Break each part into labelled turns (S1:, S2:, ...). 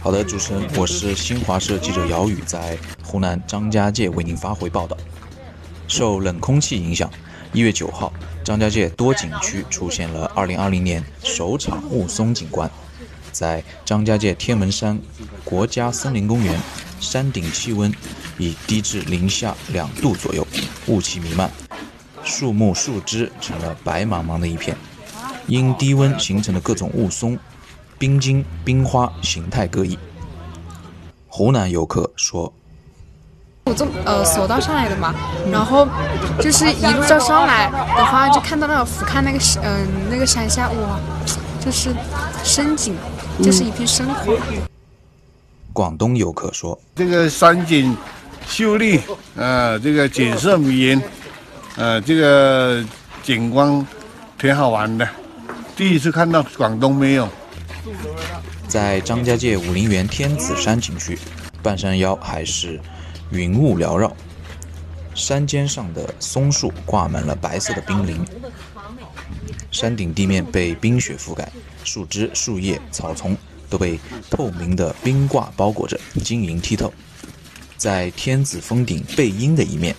S1: 好的，主持人，我是新华社记者姚宇，在湖南张家界为您发回报道。受冷空气影响，一月九号，张家界多景区出现了二零二零年首场雾凇景观。在张家界天门山国家森林公园，山顶气温已低至零下两度左右，雾气弥漫，树木树枝成了白茫茫的一片。因低温形成的各种雾凇。冰晶、冰花形态各异。湖南游客说：“
S2: 我从呃索道上来的嘛，然后就是一路上上来的话，就看到那个俯瞰那个山，嗯，那个山下，哇，就是深景，就是一片深红。”
S1: 广东游客说：“
S3: 这个山景秀丽，呃，这个景色迷人，呃，这个景观挺好玩的，第一次看到广东没有。”
S1: 在张家界武陵源天子山景区，半山腰还是云雾缭绕，山尖上的松树挂满了白色的冰凌，山顶地面被冰雪覆盖，树枝、树叶、草丛都被透明的冰挂包裹着，晶莹剔透。在天子峰顶背阴的一面，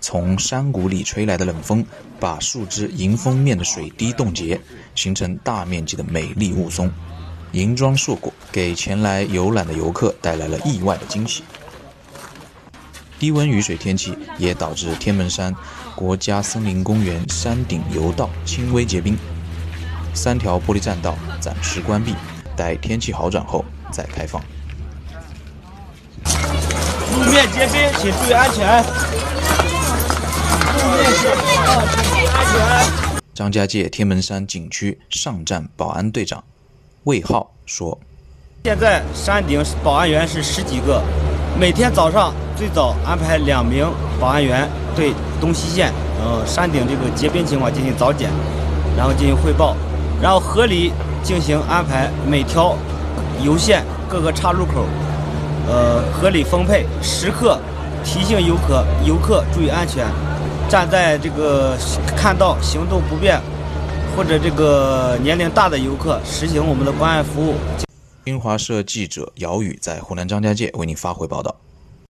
S1: 从山谷里吹来的冷风把树枝迎风面的水滴冻结，形成大面积的美丽雾凇。银装硕果，给前来游览的游客带来了意外的惊喜。低温雨水天气也导致天门山国家森林公园山顶游道轻微结冰，三条玻璃栈道暂时关闭，待天气好转后再开放。
S4: 路面结冰，请注意安全。路面结冰啊，请注意安全。
S1: 张家界天门山景区上站保安队长。魏浩说：“
S4: 现在山顶保安员是十几个，每天早上最早安排两名保安员对东西线，呃，山顶这个结冰情况进行早检，然后进行汇报，然后合理进行安排每条油线各个岔路口，呃，合理分配，时刻提醒游客游客注意安全，站在这个看到行动不便。”或者这个年龄大的游客实行我们的关爱服务。
S1: 新华社记者姚宇在湖南张家界为您发回报道。